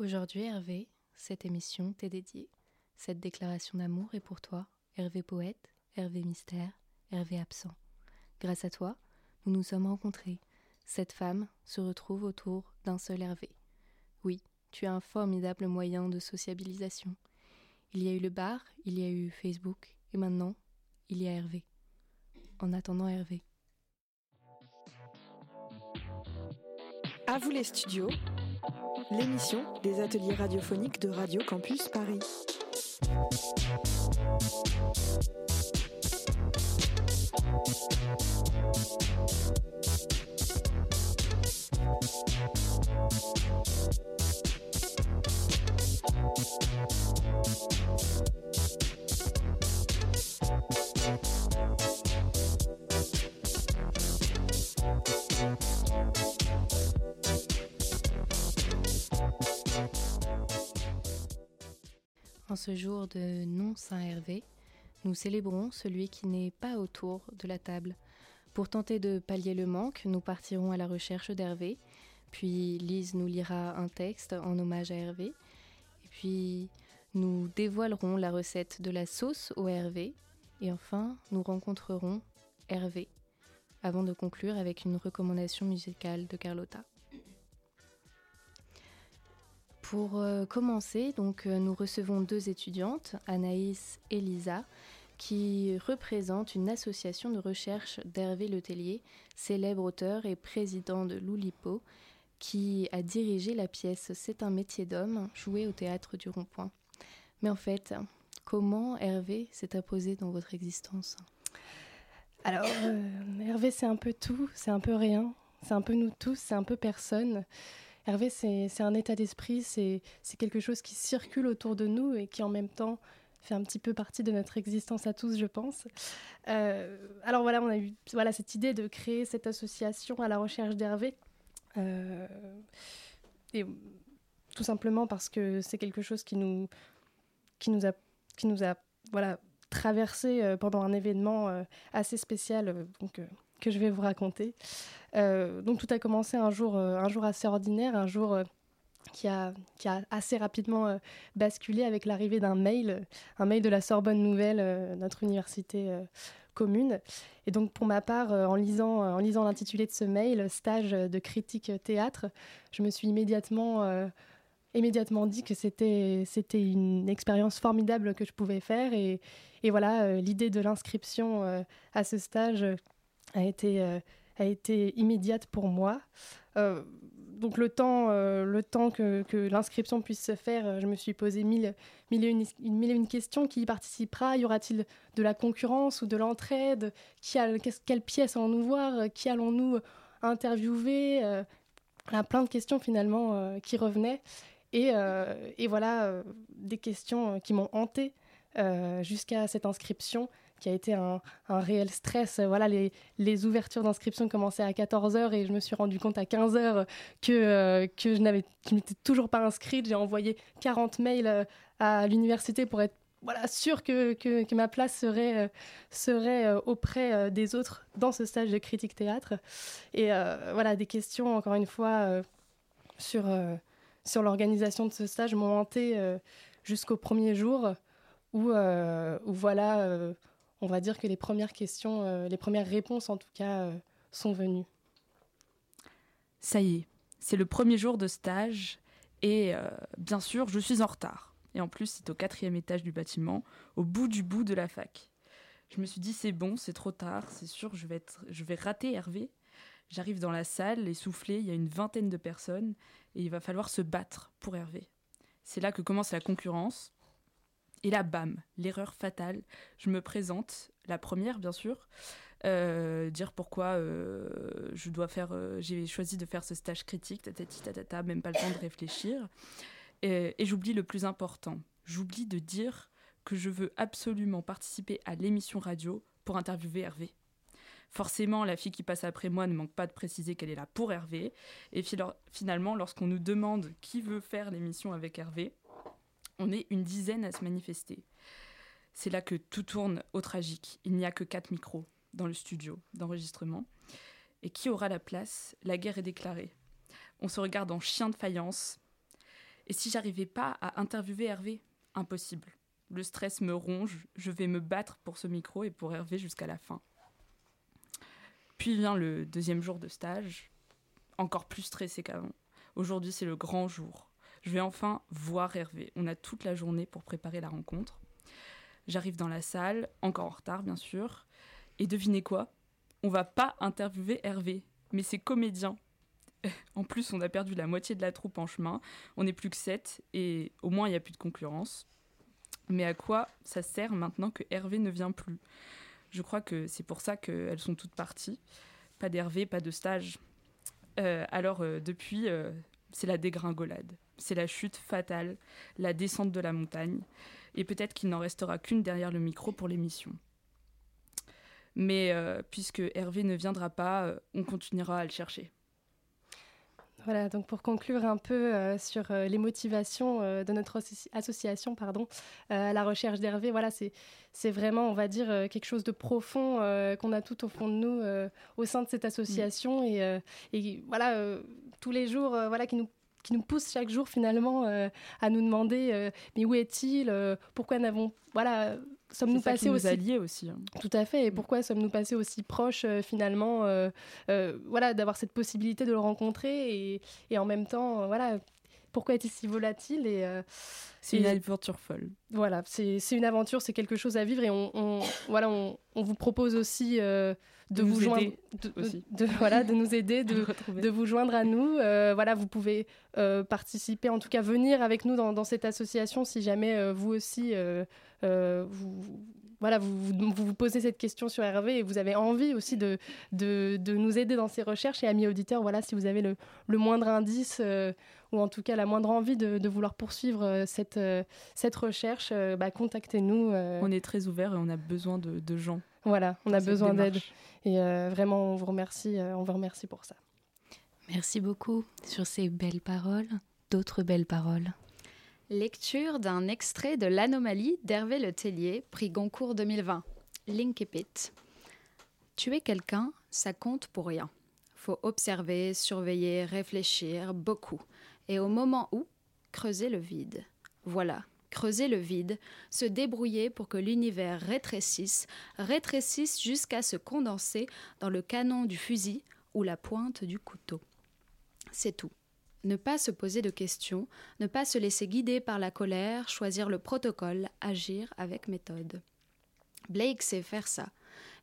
Aujourd'hui, Hervé, cette émission t'est dédiée. Cette déclaration d'amour est pour toi, Hervé poète, Hervé mystère, Hervé absent. Grâce à toi, nous nous sommes rencontrés. Cette femme se retrouve autour d'un seul Hervé. Oui, tu as un formidable moyen de sociabilisation. Il y a eu le bar, il y a eu Facebook, et maintenant, il y a Hervé. En attendant Hervé. À vous les studios, l'émission des ateliers radiophoniques de Radio Campus Paris. En ce jour de non-Saint-Hervé, nous célébrons celui qui n'est pas autour de la table. Pour tenter de pallier le manque, nous partirons à la recherche d'Hervé, puis Lise nous lira un texte en hommage à Hervé, et puis nous dévoilerons la recette de la sauce au Hervé, et enfin nous rencontrerons Hervé, avant de conclure avec une recommandation musicale de Carlotta. Pour euh, commencer, donc, euh, nous recevons deux étudiantes, Anaïs et Lisa, qui représentent une association de recherche d'Hervé Letellier, célèbre auteur et président de l'Oulipo, qui a dirigé la pièce C'est un métier d'homme, jouée au théâtre du Rond-Point. Mais en fait, comment Hervé s'est imposé dans votre existence? Alors, euh, Hervé, c'est un peu tout, c'est un peu rien, c'est un peu nous tous, c'est un peu personne. Hervé, c'est un état d'esprit, c'est quelque chose qui circule autour de nous et qui en même temps fait un petit peu partie de notre existence à tous, je pense. Euh, alors voilà, on a eu voilà, cette idée de créer cette association à la recherche d'Hervé. Euh, et tout simplement parce que c'est quelque chose qui nous, qui nous a, qui nous a voilà, traversé euh, pendant un événement assez spécial. Que je vais vous raconter. Euh, donc tout a commencé un jour, euh, un jour assez ordinaire, un jour euh, qui, a, qui a assez rapidement basculé avec l'arrivée d'un mail, un mail de la Sorbonne Nouvelle, notre université commune. Et donc pour ma part, en lisant, en lisant l'intitulé de ce mail, stage de critique théâtre, je me suis immédiatement immédiatement dit que c'était c'était une expérience formidable que je pouvais faire et, et voilà l'idée de l'inscription à ce stage a été, euh, a été immédiate pour moi. Euh, donc le temps, euh, le temps que, que l'inscription puisse se faire, je me suis posé mille, mille, et une, mille une questions. Qui y participera? Y aura-t-il de la concurrence ou de l'entraide? Qui a, Quelle pièce allons-nous voir? Qui allons-nous interviewer? Plein de questions finalement qui revenaient. Et, et voilà, des questions qui m'ont hanté jusqu'à cette inscription qui a été un, réel stress. Voilà, les, ouvertures d'inscription commençaient à 14h et je me suis rendu compte à 15h que, euh, que je n'avais m'étais toujours pas inscrite. J'ai envoyé 40 mails euh, à l'université pour être voilà, sûr que, que, ma place serait, euh, serait auprès des autres dans ce stage de critique théâtre. Et voilà, des questions, encore une fois, sur, sur l'organisation de ce stage m'ont hanté jusqu'au premier jour où, où voilà on va dire que les premières questions, euh, les premières réponses en tout cas, euh, sont venues. Ça y est, c'est le premier jour de stage et euh, bien sûr, je suis en retard. Et en plus, c'est au quatrième étage du bâtiment, au bout du bout de la fac. Je me suis dit, c'est bon, c'est trop tard, c'est sûr, je vais, être, je vais rater Hervé. J'arrive dans la salle, essoufflée, il y a une vingtaine de personnes, et il va falloir se battre pour Hervé. C'est là que commence la concurrence. Et là, bam, l'erreur fatale. Je me présente, la première bien sûr, euh, dire pourquoi euh, je dois faire, euh, j'ai choisi de faire ce stage critique, tatati tatata, même pas le temps de réfléchir. Et, et j'oublie le plus important. J'oublie de dire que je veux absolument participer à l'émission radio pour interviewer Hervé. Forcément, la fille qui passe après moi ne manque pas de préciser qu'elle est là pour Hervé. Et finalement, lorsqu'on nous demande qui veut faire l'émission avec Hervé, on est une dizaine à se manifester. C'est là que tout tourne au tragique. Il n'y a que quatre micros dans le studio d'enregistrement. Et qui aura la place? La guerre est déclarée. On se regarde en chien de faïence. Et si j'arrivais pas à interviewer Hervé? Impossible. Le stress me ronge, je vais me battre pour ce micro et pour Hervé jusqu'à la fin. Puis vient le deuxième jour de stage, encore plus stressé qu'avant. Aujourd'hui, c'est le grand jour. Je vais enfin voir Hervé. On a toute la journée pour préparer la rencontre. J'arrive dans la salle, encore en retard bien sûr. Et devinez quoi? On va pas interviewer Hervé, mais ses comédiens. En plus, on a perdu la moitié de la troupe en chemin. On n'est plus que sept et au moins il n'y a plus de concurrence. Mais à quoi ça sert maintenant que Hervé ne vient plus? Je crois que c'est pour ça qu'elles sont toutes parties. Pas d'Hervé, pas de stage. Euh, alors euh, depuis, euh, c'est la dégringolade. C'est la chute fatale, la descente de la montagne. Et peut-être qu'il n'en restera qu'une derrière le micro pour l'émission. Mais puisque Hervé ne viendra pas, on continuera à le chercher. Voilà, donc pour conclure un peu euh, sur euh, les motivations euh, de notre association pardon, à la recherche d'Hervé, voilà, c'est vraiment, on va dire, quelque chose de profond qu'on a tout au fond de nous au sein de cette association. Mm. Et, et, voilà, tous les jours, voilà, qui nous qui nous pousse chaque jour finalement à nous demander mais où est-il Pourquoi n'avons voilà sommes-nous passés aussi alliés aussi hein. Tout à fait. Et mm. pourquoi sommes-nous passés aussi proches euh, finalement euh, euh, Voilà, d'avoir cette possibilité de le rencontrer et, et en même temps, voilà, pourquoi est-il si volatile et c'est une aventure folle. Voilà, c'est une aventure, c'est quelque chose à vivre et on, voilà, on, on, vous propose aussi de, vous joindre, de, voilà, de nous aider, de, de vous joindre à nous. voilà, vous pouvez participer, en tout cas venir avec nous dans, dans cette association si jamais vous aussi euh, vous, voilà, vous, vous, posez cette question sur Hervé et vous avez envie aussi de, de, nous aider dans ces recherches. Et amis auditeurs, voilà, si vous avez le, moindre indice euh, ou en tout cas la moindre envie de, vouloir poursuivre euh, cette, cette recherche, bah, contactez-nous. On est très ouvert et on a besoin de, gens. Voilà, on a besoin d'aide. Et vraiment, on vous remercie, on vous remercie pour ça. Merci beaucoup sur ces belles paroles, d'autres belles paroles. Lecture d'un extrait de L'Anomalie d'Hervé Le Tellier, prix Goncourt 2020. Linkepit. Tuer quelqu'un, ça compte pour rien. Faut observer, surveiller, réfléchir, beaucoup. Et au moment où, creuser le vide. Voilà, creuser le vide, se débrouiller pour que l'univers rétrécisse, rétrécisse jusqu'à se condenser dans le canon du fusil ou la pointe du couteau. C'est tout ne pas se poser de questions, ne pas se laisser guider par la colère, choisir le protocole, agir avec méthode. Blake sait faire ça,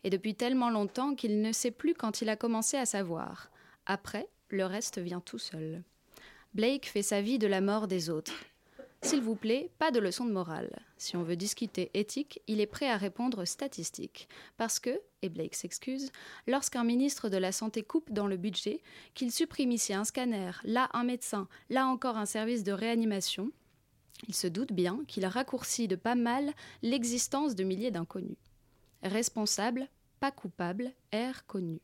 et depuis tellement longtemps qu'il ne sait plus quand il a commencé à savoir. Après, le reste vient tout seul. Blake fait sa vie de la mort des autres. S'il vous plaît, pas de leçon de morale. Si on veut discuter éthique, il est prêt à répondre statistique. Parce que, et Blake s'excuse, lorsqu'un ministre de la Santé coupe dans le budget, qu'il supprime ici un scanner, là un médecin, là encore un service de réanimation, il se doute bien qu'il raccourcit de pas mal l'existence de milliers d'inconnus. Responsable, pas coupable, air connu.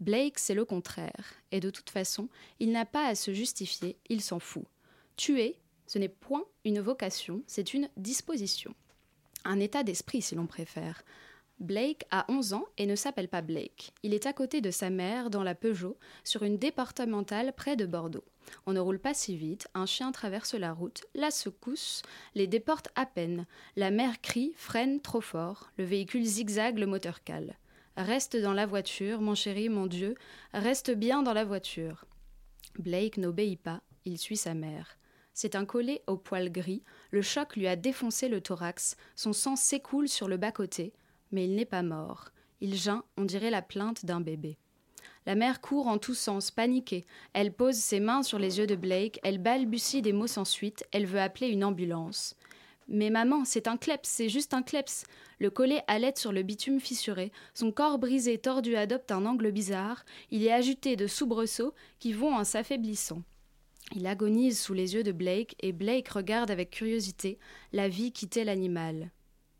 Blake, c'est le contraire, et de toute façon, il n'a pas à se justifier, il s'en fout. Tuer, ce n'est point une vocation, c'est une disposition. Un état d'esprit, si l'on préfère. Blake a 11 ans et ne s'appelle pas Blake. Il est à côté de sa mère dans la Peugeot, sur une départementale près de Bordeaux. On ne roule pas si vite, un chien traverse la route, la secousse, les déporte à peine. La mère crie, freine trop fort, le véhicule zigzague, le moteur cale. Reste dans la voiture, mon chéri, mon Dieu, reste bien dans la voiture. Blake n'obéit pas, il suit sa mère. C'est un collet au poil gris, le choc lui a défoncé le thorax, son sang s'écoule sur le bas-côté, mais il n'est pas mort. Il geint, on dirait la plainte d'un bébé. La mère court en tous sens, paniquée. Elle pose ses mains sur les yeux de Blake, elle balbutie des mots sans suite, elle veut appeler une ambulance. Mais maman, c'est un kleps, c'est juste un kleps. Le collet halète sur le bitume fissuré, son corps brisé tordu adopte un angle bizarre, il est agité de soubresauts qui vont en s'affaiblissant. Il agonise sous les yeux de Blake et Blake regarde avec curiosité la vie quitter l'animal.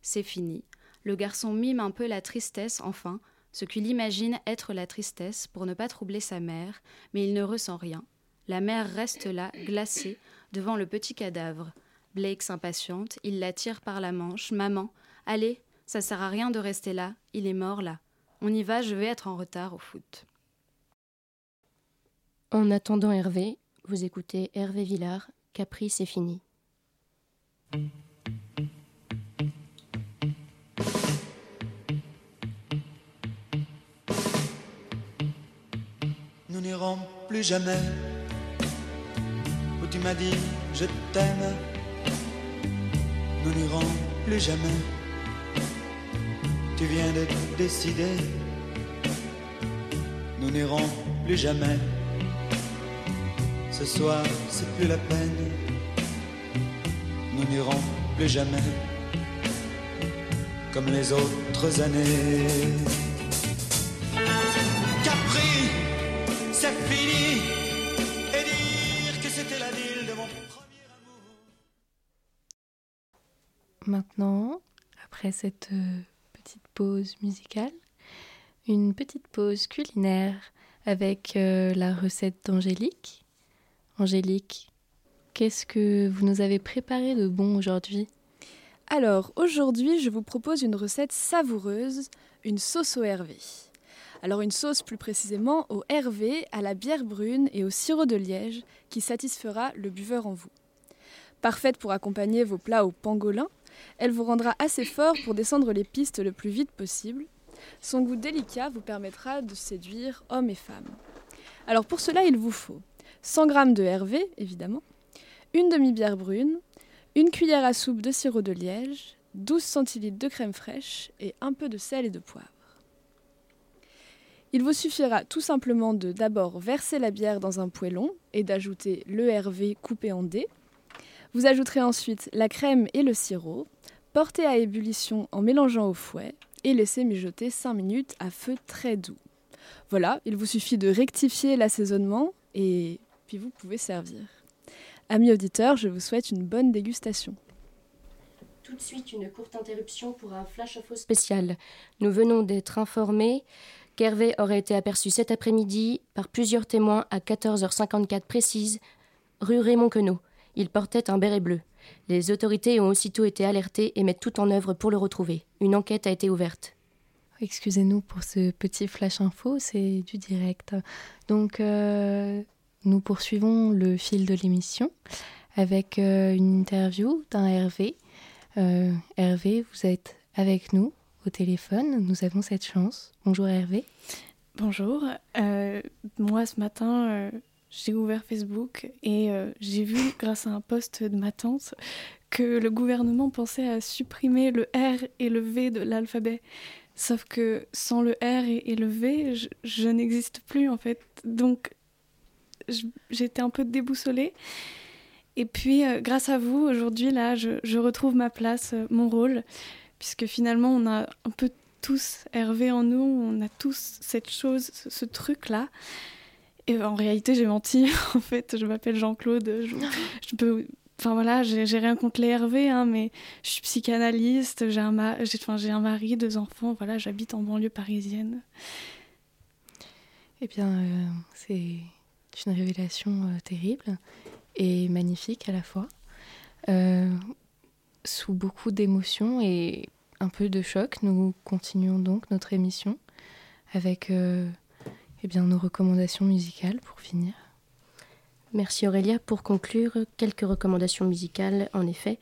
C'est fini. Le garçon mime un peu la tristesse, enfin, ce qu'il imagine être la tristesse pour ne pas troubler sa mère, mais il ne ressent rien. La mère reste là, glacée, devant le petit cadavre. Blake s'impatiente, il la tire par la manche. Maman, allez, ça sert à rien de rester là, il est mort là. On y va, je vais être en retard au foot. En attendant Hervé, vous écoutez Hervé Villard Capri, c'est fini. Nous n'irons plus jamais où tu m'as dit je t'aime. Nous n'irons plus jamais. Tu viens de décider. Nous n'irons plus jamais. Ce soir, c'est plus la peine. Nous n'irons plus jamais comme les autres années. Capri, c'est fini. Et dire que c'était la ville de mon premier amour. Maintenant, après cette euh, petite pause musicale, une petite pause culinaire avec euh, la recette d'Angélique. Angélique, qu'est-ce que vous nous avez préparé de bon aujourd'hui? Alors, aujourd'hui, je vous propose une recette savoureuse, une sauce au Hervé. Alors, une sauce plus précisément au Hervé, à la bière brune et au sirop de liège qui satisfera le buveur en vous. Parfaite pour accompagner vos plats au pangolin, elle vous rendra assez fort pour descendre les pistes le plus vite possible. Son goût délicat vous permettra de séduire hommes et femmes. Alors pour cela, il vous faut 100 g de Hervé, évidemment, une demi-bière brune, une cuillère à soupe de sirop de liège, 12 centilitres de crème fraîche et un peu de sel et de poivre. Il vous suffira tout simplement de d'abord verser la bière dans un poêlon et d'ajouter le Hervé coupé en dés. Vous ajouterez ensuite la crème et le sirop, portez à ébullition en mélangeant au fouet et laissez mijoter 5 minutes à feu très doux. Voilà, il vous suffit de rectifier l'assaisonnement et puis vous pouvez servir. Amis auditeurs, je vous souhaite une bonne dégustation. Tout de suite, une courte interruption pour un flash info spécial. Nous venons d'être informés qu'Hervé aurait été aperçu cet après-midi par plusieurs témoins à 14h54 précise, rue Raymond Queneau. Il portait un béret bleu. Les autorités ont aussitôt été alertées et mettent tout en œuvre pour le retrouver. Une enquête a été ouverte. Excusez-nous pour ce petit flash info, c'est du direct. Donc, euh, nous poursuivons le fil de l'émission avec euh, une interview d'un Hervé. Euh, Hervé, vous êtes avec nous au téléphone, nous avons cette chance. Bonjour Hervé. Bonjour. Euh, moi, ce matin, j'ai ouvert Facebook et j'ai vu, grâce à un post de ma tante, que le gouvernement pensait à supprimer le R et le V de l'alphabet. Sauf que sans le R et, le V, je, je n'existe plus en fait. Donc, j'étais un peu déboussolée. Et puis, euh, grâce à vous, aujourd'hui, là, je, je retrouve ma place, euh, mon rôle, puisque finalement, on a un peu tous Hervé en nous, on a tous cette chose, ce, ce truc-là. Et en réalité, j'ai menti. en fait, je m'appelle Jean-Claude. Je, je peux. Enfin voilà, j'ai rien contre les Hervé, hein, mais je suis psychanalyste, j'ai un, ma- un mari, deux enfants, voilà, j'habite en banlieue parisienne. Eh bien, euh, c'est une révélation euh, terrible et magnifique à la fois, Euh, sous beaucoup d'émotions et un peu de choc. Nous continuons donc notre émission avec euh, eh bien, nos recommandations musicales pour finir. Merci Aurélia. Pour conclure, quelques recommandations musicales. En effet,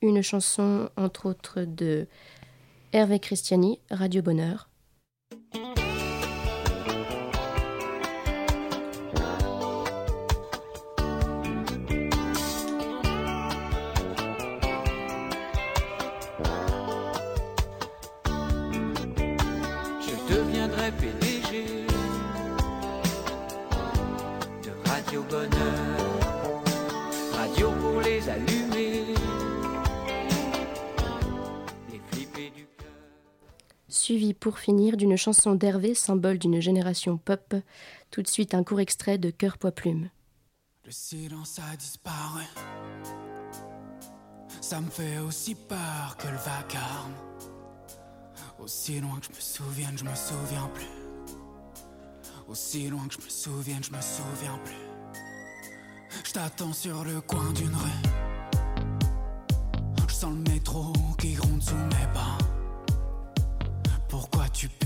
une chanson, entre autres, de Hervé Christiani, Radio Bonheur. Pour finir d'une chanson d'Hervé, symbole d'une génération pop. Tout de suite, un court extrait de Cœur Poids Plume. Le silence a disparu. Ça me fait aussi peur que le vacarme. Aussi loin que je me souvienne, je me souviens plus. Aussi loin que je me souvienne, je me souviens plus. Je t'attends sur le coin d'une rue. Je sens le métro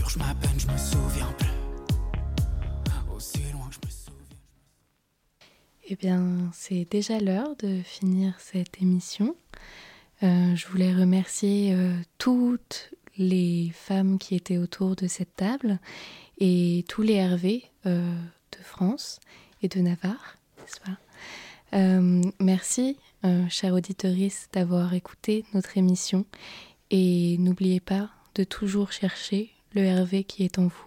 Purges ma peine, je me souviens plus. Aussi loin que je me souviens. Eh bien, c'est déjà l'heure de finir cette émission. Euh, je voulais remercier euh, toutes les femmes qui étaient autour de cette table et tous les Hervé euh, de France et de Navarre, n'est-ce pas? Merci, chers auditeurs, d'avoir écouté notre émission et n'oubliez pas de toujours chercher le Hervé qui est en vous.